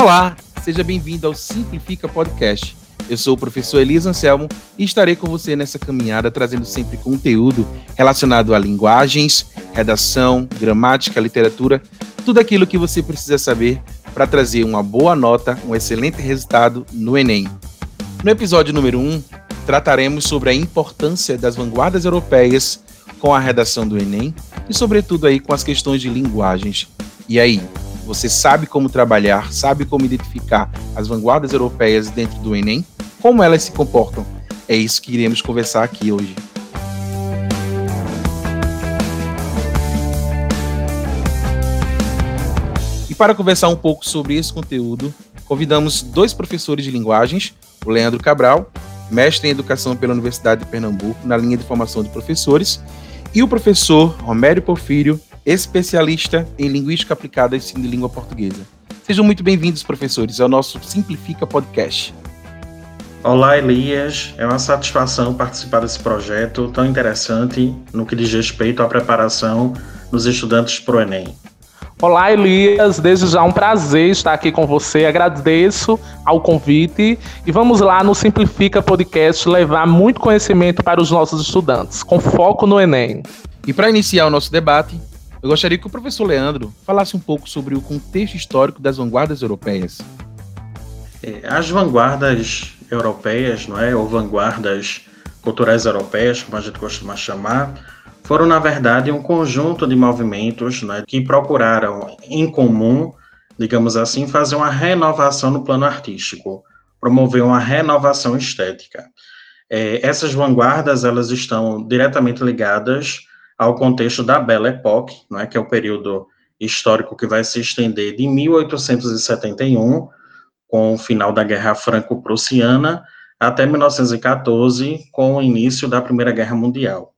Olá, seja bem-vindo ao Simplifica Podcast. Eu sou o professor Elisa Anselmo e estarei com você nessa caminhada trazendo sempre conteúdo relacionado a linguagens, redação, gramática, literatura, tudo aquilo que você precisa saber para trazer uma boa nota, um excelente resultado no Enem. No episódio número 1, trataremos sobre a importância das vanguardas europeias com a redação do Enem e, sobretudo, aí com as questões de linguagens. E aí, você sabe como trabalhar, sabe como identificar as vanguardas europeias dentro do Enem? Como elas se comportam? É isso que iremos conversar aqui hoje. Para conversar um pouco sobre esse conteúdo, convidamos dois professores de linguagens, o Leandro Cabral, mestre em educação pela Universidade de Pernambuco, na linha de formação de professores, e o professor Romério Porfírio, especialista em linguística aplicada e ensino de língua portuguesa. Sejam muito bem-vindos, professores, ao nosso Simplifica Podcast. Olá, Elias. É uma satisfação participar desse projeto tão interessante no que diz respeito à preparação dos estudantes para o Enem. Olá, Elias. Desde já um prazer estar aqui com você. Agradeço ao convite e vamos lá no Simplifica Podcast levar muito conhecimento para os nossos estudantes, com foco no Enem. E para iniciar o nosso debate, eu gostaria que o professor Leandro falasse um pouco sobre o contexto histórico das vanguardas europeias. É, as vanguardas europeias, não é, ou vanguardas culturais europeias, como a gente costuma chamar, foram na verdade um conjunto de movimentos né, que procuraram em comum, digamos assim, fazer uma renovação no plano artístico, promover uma renovação estética. É, essas vanguardas elas estão diretamente ligadas ao contexto da Belle Époque, é, que é o período histórico que vai se estender de 1871, com o final da Guerra Franco-Prussiana, até 1914, com o início da Primeira Guerra Mundial.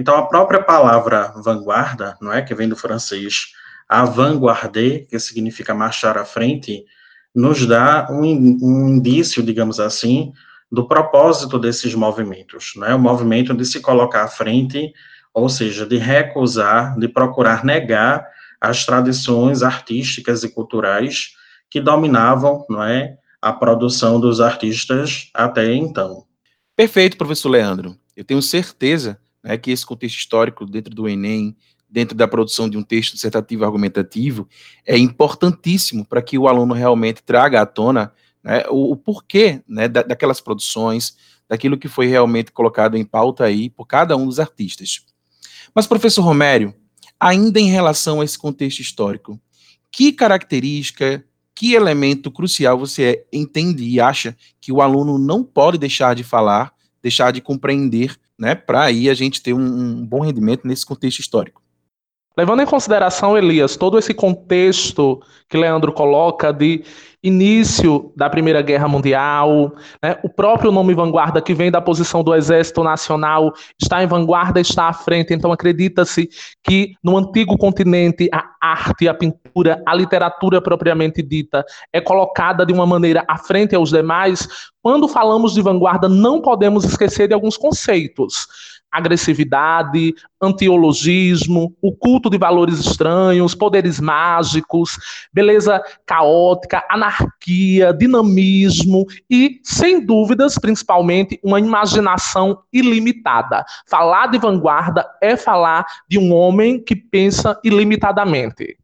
Então, a própria palavra vanguarda, não é, que vem do francês avant-garder, que significa marchar à frente, nos dá um, um indício, digamos assim, do propósito desses movimentos, não é? O movimento de se colocar à frente ou seja, de recusar, de procurar negar as tradições artísticas e culturais que dominavam, não é, a produção dos artistas até então. Perfeito, professor Leandro. Eu tenho certeza né, que esse contexto histórico dentro do Enem, dentro da produção de um texto dissertativo argumentativo, é importantíssimo para que o aluno realmente traga à tona né, o, o, porquê né, da, daquelas produções, daquilo que foi realmente colocado em pauta aí por cada um dos artistas. Mas, professor Romério, ainda em relação a esse contexto histórico, que característica, que elemento crucial você entende e acha que o aluno não pode deixar de falar, deixar de compreender, né, para aí a gente ter um, um bom rendimento nesse contexto histórico? Levando em consideração, Elias, todo esse contexto que Leandro coloca de início da Primeira Guerra Mundial, né? o próprio nome vanguarda que vem da posição do Exército Nacional está em vanguarda, está à frente. Então acredita-se que no antigo continente a arte, a pintura, a literatura propriamente dita é colocada de uma maneira à frente aos demais. Quando falamos de vanguarda, não podemos esquecer de alguns conceitos agressividade, antiologismo, o culto de valores estranhos, poderes mágicos, beleza caótica, anarquia, dinamismo e, sem dúvidas, principalmente, uma imaginação ilimitada. Falar de vanguarda é falar de um homem que pensa ilimitadamente.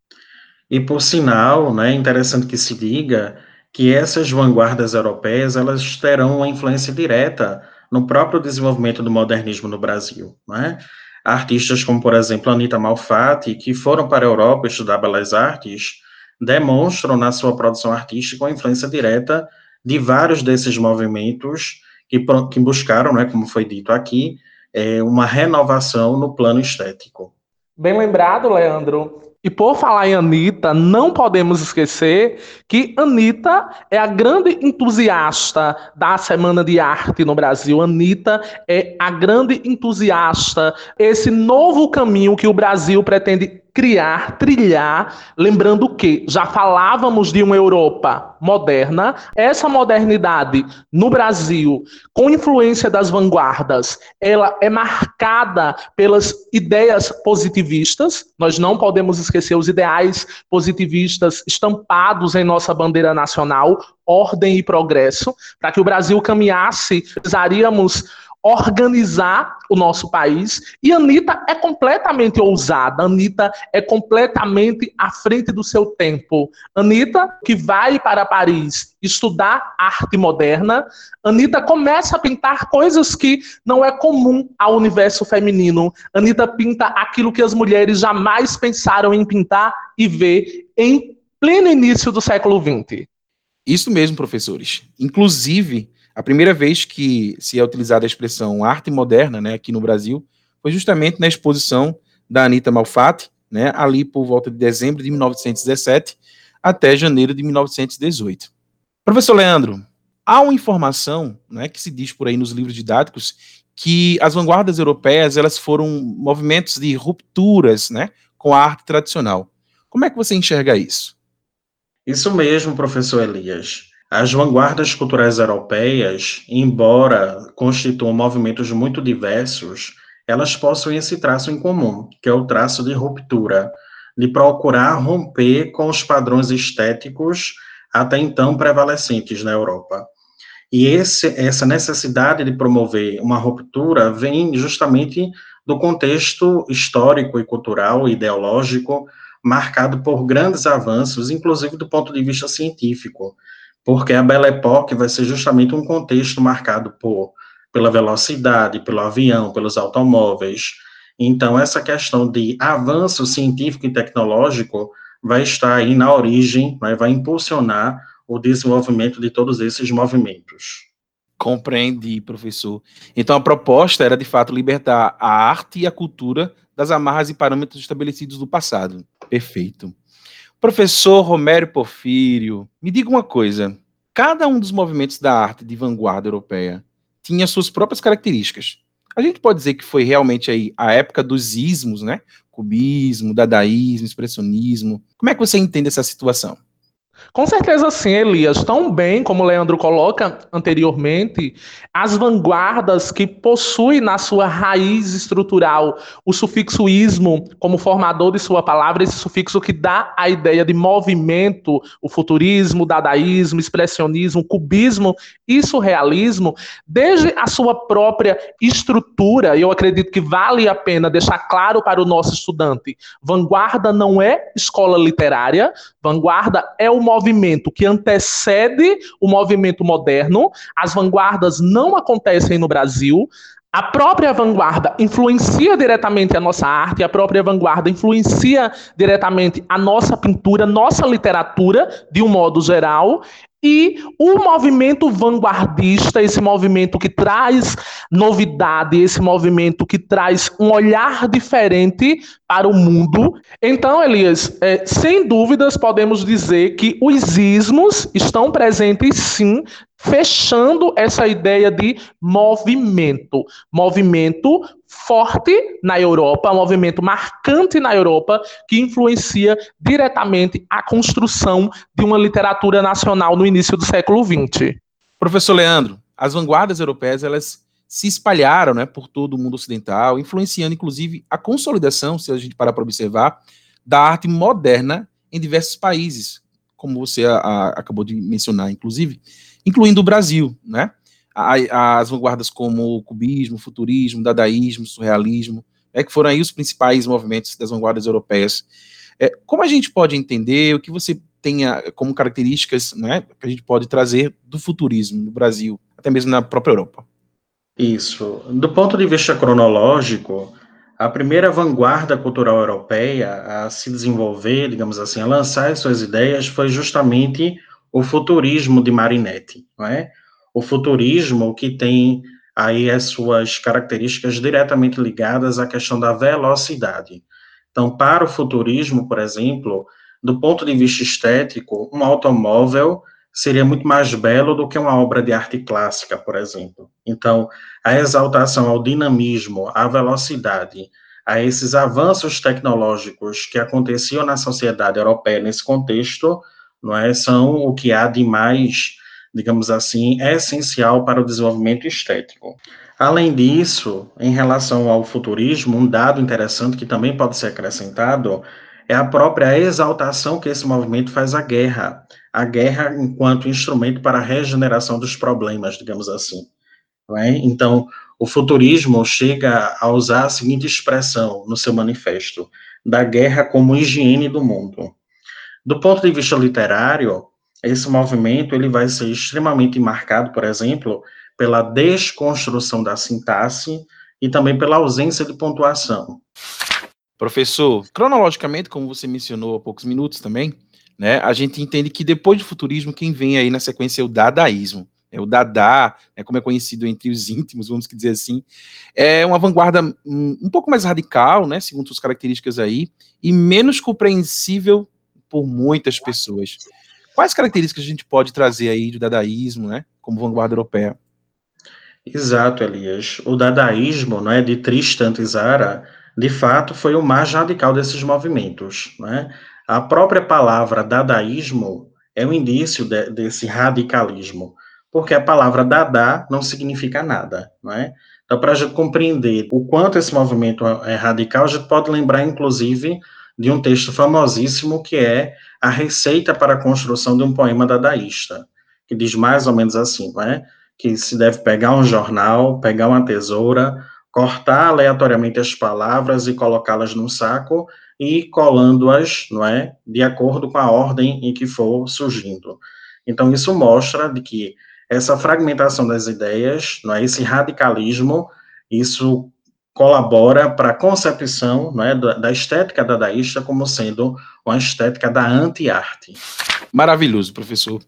E por sinal, né, é interessante que se diga que essas vanguardas europeias elas terão uma influência direta no próprio desenvolvimento do modernismo no Brasil. Né? Artistas como, por exemplo, Anita Malfatti, que foram para a Europa estudar belas artes, demonstram na sua produção artística uma influência direta de vários desses movimentos que, que buscaram, né, como foi dito aqui, é, uma renovação no plano estético. Bem lembrado, Leandro. E por falar em Anitta, não podemos esquecer que Anitta é a grande entusiasta da Semana de Arte no Brasil. Anitta é a grande entusiasta, esse novo caminho que o Brasil pretende criar, trilhar, lembrando que já falávamos de uma Europa moderna, essa modernidade no Brasil, com influência das vanguardas, ela é marcada pelas ideias positivistas. Nós não podemos esquecer os ideais positivistas estampados em nossa bandeira nacional, ordem e progresso. Para que o Brasil caminhasse, precisaríamos organizar o nosso país. E Anitta é completamente ousada, Anitta é completamente à frente do seu tempo. Anitta, que vai para Paris estudar arte moderna, Anitta começa a pintar coisas que não é comum ao universo feminino. Anitta pinta aquilo que as mulheres jamais pensaram em pintar e ver em pleno início do século XX. Isso mesmo, professores. Inclusive, a primeira vez que se é utilizada a expressão arte moderna, né, aqui no Brasil, foi justamente na exposição da Anita Malfatti, né, ali por volta de dezembro de 1917 até janeiro de 1918. Professor Leandro, há uma informação, né, que se diz por aí nos livros didáticos que as vanguardas europeias elas foram movimentos de rupturas, né, com a arte tradicional. Como é que você enxerga isso? Isso mesmo, professor Elias. As vanguardas culturais europeias, embora constituam movimentos muito diversos, elas possuem esse traço em comum, que é o traço de ruptura, de procurar romper com os padrões estéticos até então prevalecentes na Europa. E esse, essa necessidade de promover uma ruptura vem justamente do contexto histórico e cultural ideológico marcado por grandes avanços, inclusive do ponto de vista científico, porque a Belle Époque vai ser justamente um contexto marcado por pela velocidade, pelo avião, pelos automóveis. Então, essa questão de avanço científico e tecnológico vai estar aí na origem, né, vai impulsionar o desenvolvimento de todos esses movimentos. Compreendi, professor. Então, a proposta era, de fato, libertar a arte e a cultura das amarras e parâmetros estabelecidos do passado. Perfeito. Professor Romero Porfírio, me diga uma coisa. Cada um dos movimentos da arte de vanguarda europeia tinha suas próprias características. A gente pode dizer que foi realmente aí a época dos ismos, né? Cubismo, dadaísmo, expressionismo. Como é que você entende essa situação? Com certeza sim, Elias. Tão bem como o Leandro coloca anteriormente, as vanguardas que possuem na sua raiz estrutural o sufixo ismo como formador de sua palavra, esse sufixo que dá a ideia de movimento, o futurismo, dadaísmo, expressionismo, cubismo e surrealismo, desde a sua própria estrutura, eu acredito que vale a pena deixar claro para o nosso estudante, vanguarda não é escola literária, vanguarda é o movimento que antecede o movimento moderno. As vanguardas não acontecem no Brasil. A própria vanguarda influencia diretamente a nossa arte, a própria vanguarda influencia diretamente a nossa pintura, nossa literatura, de um modo geral, e o movimento vanguardista, esse movimento que traz novidade, esse movimento que traz um olhar diferente para o mundo. Então, Elias, é, sem dúvidas podemos dizer que os ismos estão presentes sim fechando essa ideia de movimento. Movimento forte na Europa, movimento marcante na Europa, que influencia diretamente a construção de uma literatura nacional no início do século XX. Professor Leandro, as vanguardas europeias elas se espalharam né, por todo o mundo ocidental, influenciando inclusive a consolidação, se a gente parar para observar, da arte moderna em diversos países, como você a, a, acabou de mencionar, inclusive, incluindo o Brasil, né? as vanguardas como o cubismo, futurismo, dadaísmo, surrealismo, é que foram aí os principais movimentos das vanguardas europeias. É, como a gente pode entender o que você tenha como características né, que a gente pode trazer do futurismo no Brasil, até mesmo na própria Europa? Isso. Do ponto de vista cronológico, a primeira vanguarda cultural europeia a se desenvolver, digamos assim, a lançar as suas ideias foi justamente o futurismo de Marinetti, não é? O futurismo que tem aí as suas características diretamente ligadas à questão da velocidade. Então, para o futurismo, por exemplo, do ponto de vista estético, um automóvel seria muito mais belo do que uma obra de arte clássica, por exemplo. Então, a exaltação ao dinamismo, à velocidade, a esses avanços tecnológicos que aconteciam na sociedade europeia nesse contexto, não é, são o que há de mais, digamos assim, essencial para o desenvolvimento estético. Além disso, em relação ao futurismo, um dado interessante que também pode ser acrescentado é a própria exaltação que esse movimento faz à guerra, a guerra enquanto instrumento para a regeneração dos problemas, digamos assim. É? Então, o futurismo chega a usar a seguinte expressão no seu manifesto: da guerra como higiene do mundo. Do ponto de vista literário, esse movimento ele vai ser extremamente marcado, por exemplo, pela desconstrução da sintaxe e também pela ausência de pontuação. Professor, cronologicamente, como você mencionou há poucos minutos também, né, a gente entende que depois do futurismo, quem vem aí na sequência é o dadaísmo. É o Dada, né, como é conhecido entre os íntimos, vamos dizer assim, é uma vanguarda um, um pouco mais radical, né, segundo suas características aí, e menos compreensível por muitas pessoas. Quais características a gente pode trazer aí do dadaísmo, né, como vanguarda europeia? Exato, Elias. O dadaísmo, não é, de Tristan Tzara, de fato, foi o mais radical desses movimentos, né? A própria palavra dadaísmo é um indício de, desse radicalismo, porque a palavra dada não significa nada, não é? Então, para a gente compreender o quanto esse movimento é radical, a gente pode lembrar, inclusive, de um texto famosíssimo que é a receita para a construção de um poema dadaísta, que diz mais ou menos assim, não é? que se deve pegar um jornal, pegar uma tesoura, cortar aleatoriamente as palavras e colocá-las num saco e colando-as, não é, de acordo com a ordem em que for surgindo. Então isso mostra de que essa fragmentação das ideias, não é, esse radicalismo, isso colabora para a concepção não é, da estética dadaísta como sendo uma estética da anti-arte. Maravilhoso, professor.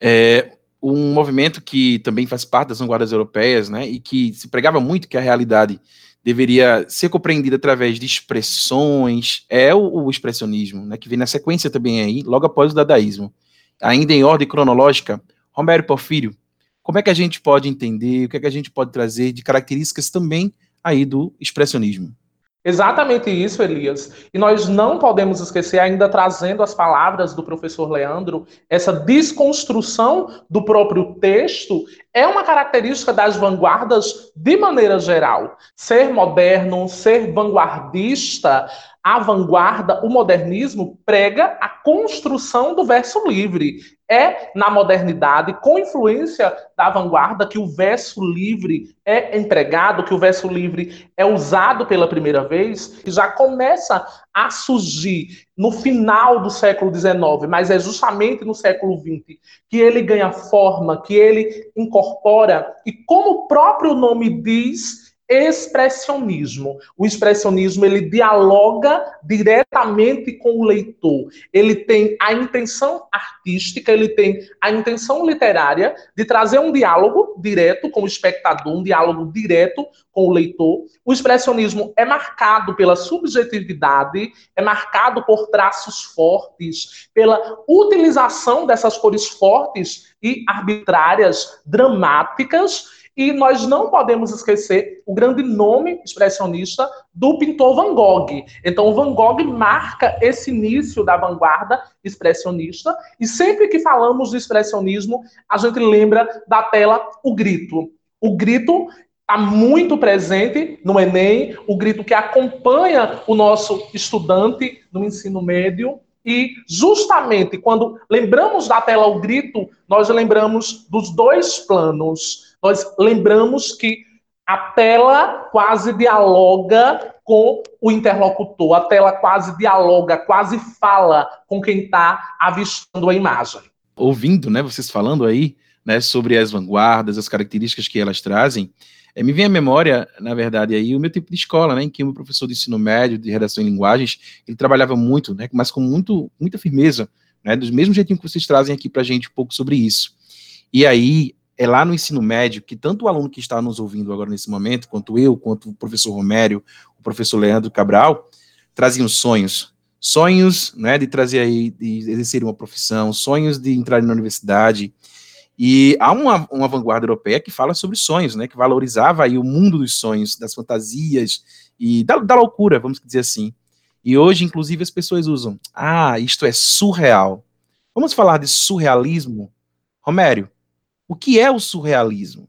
É, um movimento que também faz parte das vanguardas europeias, né, e que se pregava muito que a realidade deveria ser compreendida através de expressões, é o, o expressionismo, né, que vem na sequência também aí, logo após o dadaísmo. Ainda em ordem cronológica, Romero Porfírio, como é que a gente pode entender, o que é que a gente pode trazer de características também aí do expressionismo? Exatamente isso, Elias. E nós não podemos esquecer, ainda trazendo as palavras do professor Leandro, essa desconstrução do próprio texto é uma característica das vanguardas de maneira geral. Ser moderno, ser vanguardista, a vanguarda, o modernismo, prega a construção do verso livre. É na modernidade, com influência da vanguarda, que o verso livre é empregado, que o verso livre é usado pela primeira vez, que já começa a surgir no final do século XIX, mas é justamente no século XX que ele ganha forma, que ele incorpora, e como o próprio nome diz, expressionismo. O expressionismo ele dialoga diretamente com o leitor. Ele tem a intenção artística, ele tem a intenção literária de trazer um diálogo direto com o espectador, um diálogo direto com o leitor. O expressionismo é marcado pela subjetividade, é marcado por traços fortes, pela utilização dessas cores fortes e arbitrárias, dramáticas e nós não podemos esquecer o grande nome expressionista do pintor Van Gogh. Então, Van Gogh marca esse início da vanguarda expressionista, e sempre que falamos de expressionismo, a gente lembra da tela O Grito. O Grito está muito presente no Enem, o grito que acompanha o nosso estudante no ensino médio. E justamente quando lembramos da tela O Grito, nós lembramos dos dois planos nós lembramos que a tela quase dialoga com o interlocutor, a tela quase dialoga, quase fala com quem está avistando a imagem. Ouvindo, né, vocês falando aí, né, sobre as vanguardas, as características que elas trazem, é, me vem à memória, na verdade, aí o meu tempo de escola, né, em que o meu professor de ensino médio de redação em linguagens, ele trabalhava muito, né, mas com muito, muita firmeza, né, do mesmo jeitinho que vocês trazem aqui para a gente um pouco sobre isso. E aí é lá no ensino médio que tanto o aluno que está nos ouvindo agora nesse momento, quanto eu, quanto o professor Romério, o professor Leandro Cabral, traziam sonhos. Sonhos né, de trazer aí, de exercer uma profissão, sonhos de entrar na universidade. E há uma, uma vanguarda europeia que fala sobre sonhos, né? Que valorizava aí o mundo dos sonhos, das fantasias e da, da loucura, vamos dizer assim. E hoje, inclusive, as pessoas usam. Ah, isto é surreal. Vamos falar de surrealismo? Romério, o que é o surrealismo?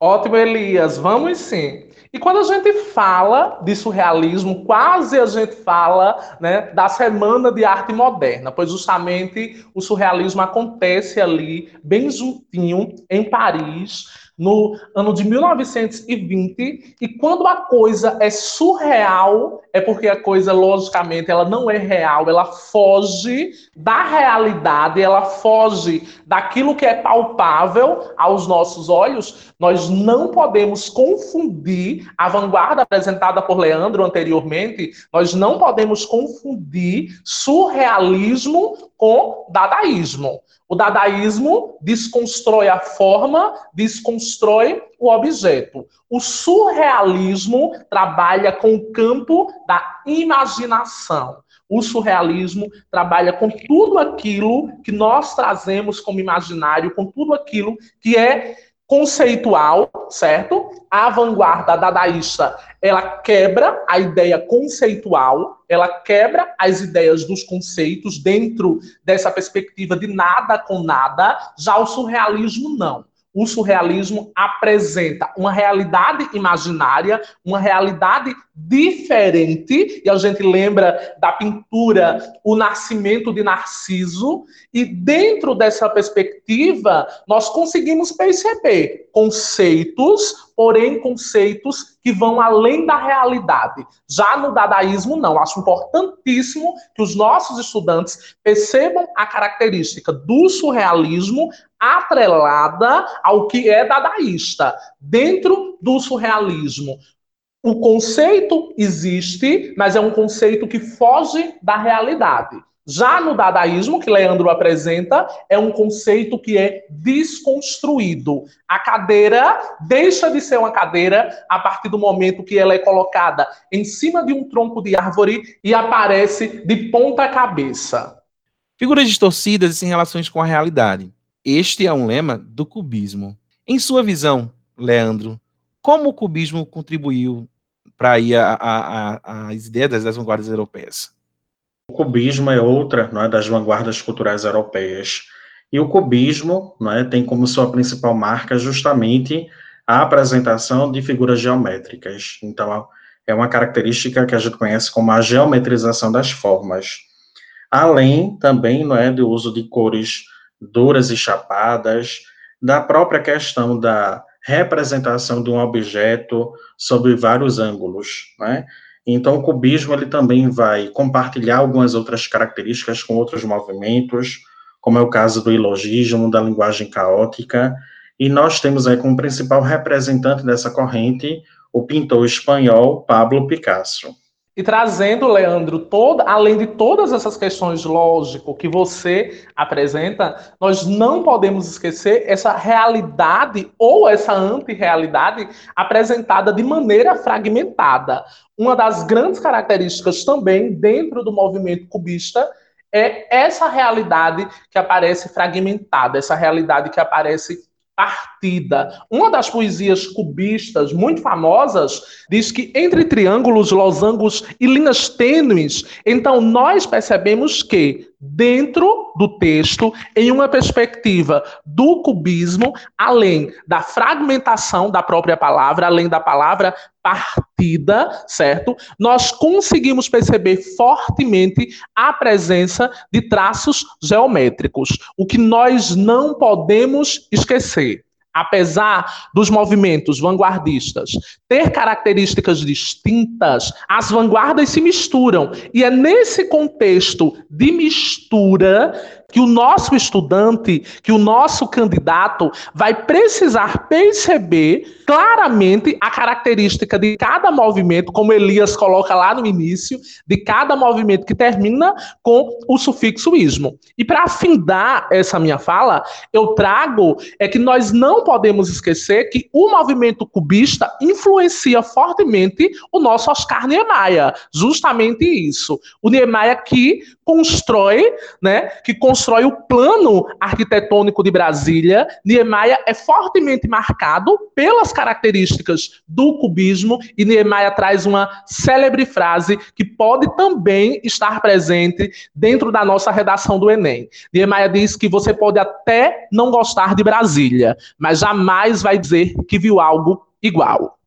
Ótimo, Elias. Vamos sim. E quando a gente fala de surrealismo, quase a gente fala né, da Semana de Arte Moderna, pois justamente o surrealismo acontece ali, bem juntinho, em Paris, no ano de 1920, e quando a coisa é surreal, é porque a coisa, logicamente, ela não é real, ela foge da realidade, ela foge daquilo que é palpável aos nossos olhos. Nós não podemos confundir a vanguarda apresentada por Leandro anteriormente, nós não podemos confundir surrealismo com dadaísmo. O dadaísmo desconstrói a forma, desconstrói o objeto. O surrealismo trabalha com o campo da imaginação. O surrealismo trabalha com tudo aquilo que nós trazemos como imaginário, com tudo aquilo que é conceitual, certo? A vanguarda dadaísta, ela quebra a ideia conceitual, ela quebra as ideias dos conceitos dentro dessa perspectiva de nada com nada, já o surrealismo não o surrealismo apresenta uma realidade imaginária, uma realidade diferente, e a gente lembra da pintura O Nascimento de Narciso, e dentro dessa perspectiva, nós conseguimos perceber conceitos, porém conceitos que vão além da realidade. Já no dadaísmo, não. Acho importantíssimo que os nossos estudantes percebam a característica do surrealismo atrelada ao que é dadaísta. Dentro do surrealismo, o conceito existe, mas é um conceito que foge da realidade. Já no dadaísmo, que Leandro apresenta, é um conceito que é desconstruído. A cadeira deixa de ser uma cadeira a partir do momento que ela é colocada em cima de um tronco de árvore e aparece de ponta cabeça. Figuras distorcidas e sem relações com a realidade. Este é um lema do cubismo. Em sua visão, Leandro, como o cubismo contribuiu para as ideias das vanguardas europeias? O cubismo é outra não é, das vanguardas culturais europeias. E o cubismo não é, tem como sua principal marca justamente a apresentação de figuras geométricas. Então, é uma característica que a gente conhece como a geometrização das formas. Além também não é, do uso de cores duras e chapadas, da própria questão da representação de um objeto sob vários ângulos, né? Então, o cubismo ele também vai compartilhar algumas outras características com outros movimentos, como é o caso do ilogismo, da linguagem caótica, e nós temos aí como principal representante dessa corrente o pintor espanhol Pablo Picasso. E trazendo, Leandro, além de todas essas questões lógico que você apresenta, nós não podemos esquecer essa realidade ou essa antirrealidade apresentada de maneira fragmentada. Uma das grandes características também dentro do movimento cubista é essa realidade que aparece fragmentada, essa realidade que aparece partida. Uma das poesias cubistas muito famosas diz que entre triângulos, losangos e linhas tênues, então nós percebemos que dentro do texto, em uma perspectiva do cubismo, além da fragmentação da própria palavra, além da palavra partida, certo? Nós conseguimos perceber fortemente a presença de traços geométricos, o que nós não podemos esquecer apesar dos movimentos vanguardistas ter características distintas, as vanguardas se misturam. E é nesse contexto de mistura que o nosso estudante, que o nosso candidato vai precisar perceber claramente a característica de cada movimento, como Elias coloca lá no início, de cada movimento que termina com o sufixo ismo. E para afindar essa minha fala, eu trago é que nós não podemos esquecer que o movimento cubista influencia fortemente o nosso Oscar Niemeyer. Justamente isso. O Niemeyer que constrói, né, que constrói o plano arquitetônico de Brasília. Niemeyer é fortemente marcado pelas características do cubismo e Niemeyer traz uma célebre frase que pode também estar presente dentro da nossa redação do Enem. Niemeyer diz que você pode até não gostar de Brasília, mas jamais vai dizer que viu algo igual.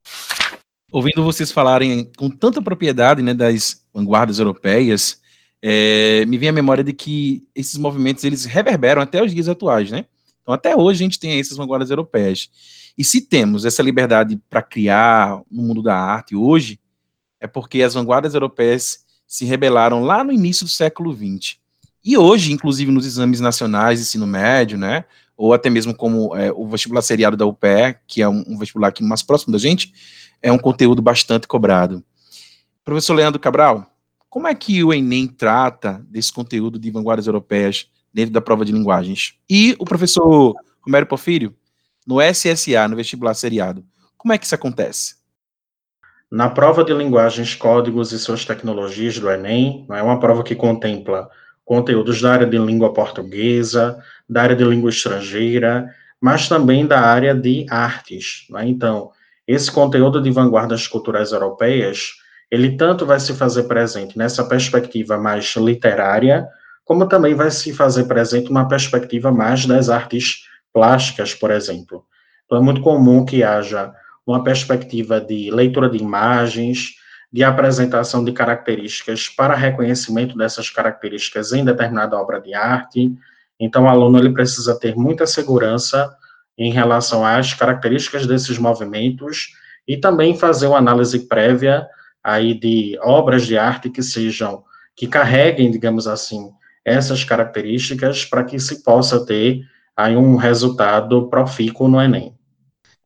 Ouvindo vocês falarem com tanta propriedade né, das vanguardas europeias, é, me vem a memória de que esses movimentos eles reverberam até os dias atuais, né? Então, até hoje a gente tem essas vanguardas europeias. E se temos essa liberdade para criar no mundo da arte hoje, é porque as vanguardas europeias se rebelaram lá no início do século XX. E hoje, inclusive nos exames nacionais de ensino médio, né, ou até mesmo como é, o vestibular seriado da UPE, que é um, um vestibular aqui mais próximo da gente, é um conteúdo bastante cobrado. Professor Leandro Cabral, como é que o Enem trata desse conteúdo de vanguardas europeias dentro da prova de linguagens? E o professor Romero Porfírio, no SSA, no vestibular seriado, como é que isso acontece? Na prova de linguagens, códigos e suas tecnologias do Enem, é uma prova que contempla conteúdos da área de língua portuguesa, da área de língua estrangeira, mas também da área de artes. É? Então, esse conteúdo de vanguardas culturais europeias, ele tanto vai se fazer presente nessa perspectiva mais literária, como também vai se fazer presente uma perspectiva mais das artes plásticas, por exemplo. Então, é muito comum que haja uma perspectiva de leitura de imagens, de apresentação de características para reconhecimento dessas características em determinada obra de arte. Então, o aluno ele precisa ter muita segurança em relação às características desses movimentos e também fazer uma análise prévia aí de obras de arte que sejam que carreguem, digamos assim, essas características para que se possa ter aí um resultado profícuo no Enem.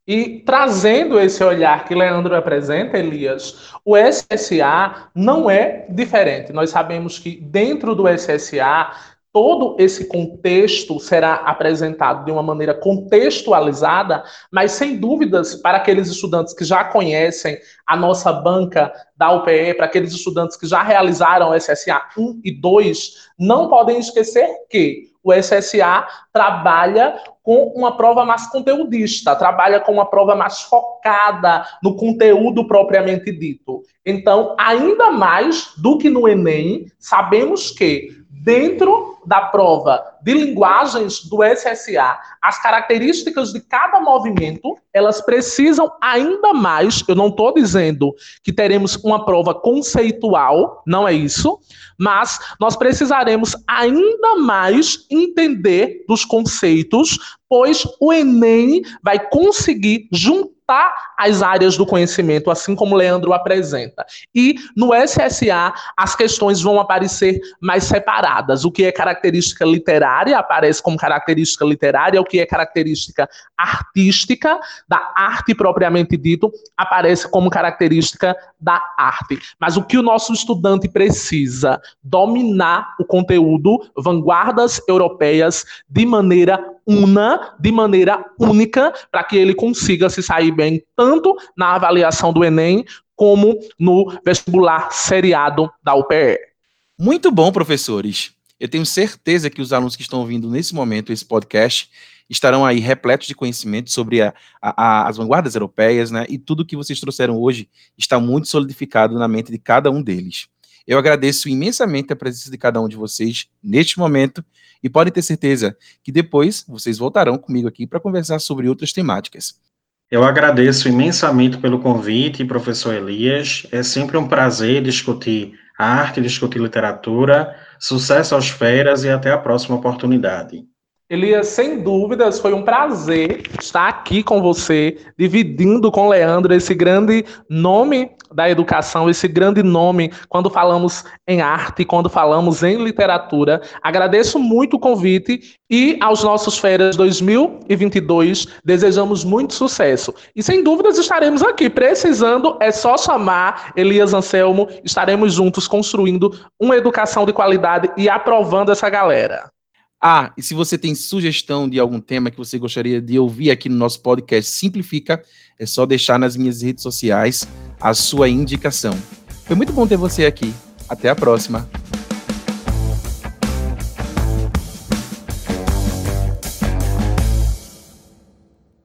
E trazendo esse olhar que Leandro apresenta, Elias, o SSA não é diferente. Nós sabemos que dentro do SSA todo esse contexto será apresentado de uma maneira contextualizada, mas sem dúvidas, para aqueles estudantes que já conhecem a nossa banca da UPE, para aqueles estudantes que já realizaram o SSA 1 e 2, não podem esquecer que o SSA trabalha com uma prova mais conteudista, trabalha com uma prova mais focada no conteúdo propriamente dito. Então, ainda mais do que no Enem, sabemos que dentro da prova de linguagens do SSA, as características de cada movimento, elas precisam ainda mais, eu não estou dizendo que teremos uma prova conceitual, não é isso, mas nós precisaremos ainda mais entender dos conceitos, pois o Enem vai conseguir juntar as áreas do conhecimento, assim como o Leandro apresenta. E no SSA, as questões vão aparecer mais separadas. O que é característica literária aparece como característica literária, o que é característica artística, da arte propriamente dito, aparece como característica da arte. Mas o que o nosso estudante precisa? Dominar o conteúdo vanguardas europeias de maneira una, de maneira única, para que ele consiga se sair bem tanto na avaliação do Enem como no vestibular seriado da UPE. Muito bom, professores. Eu tenho certeza que os alunos que estão ouvindo nesse momento esse podcast estarão aí repletos de conhecimento sobre a, a, as vanguardas europeias, né? E tudo que vocês trouxeram hoje está muito solidificado na mente de cada um deles. Eu agradeço imensamente a presença de cada um de vocês neste momento e podem ter certeza que depois vocês voltarão comigo aqui para conversar sobre outras temáticas. Eu agradeço imensamente pelo convite, professor Elias. É sempre um prazer discutir arte, discutir literatura. Sucesso aos feras e até a próxima oportunidade. Elias, sem dúvidas, foi um prazer estar aqui com você, dividindo com Leandro esse grande nome da educação, esse grande nome quando falamos em arte, quando falamos em literatura. Agradeço muito o convite e aos nossos férias 2022 desejamos muito sucesso. E sem dúvidas estaremos aqui. Precisando, é só chamar Elias Anselmo, estaremos juntos construindo uma educação de qualidade e aprovando essa galera. Ah, e se você tem sugestão de algum tema que você gostaria de ouvir aqui no nosso podcast Simplifica, é só deixar nas minhas redes sociais a sua indicação. Foi muito bom ter você aqui. Até a próxima.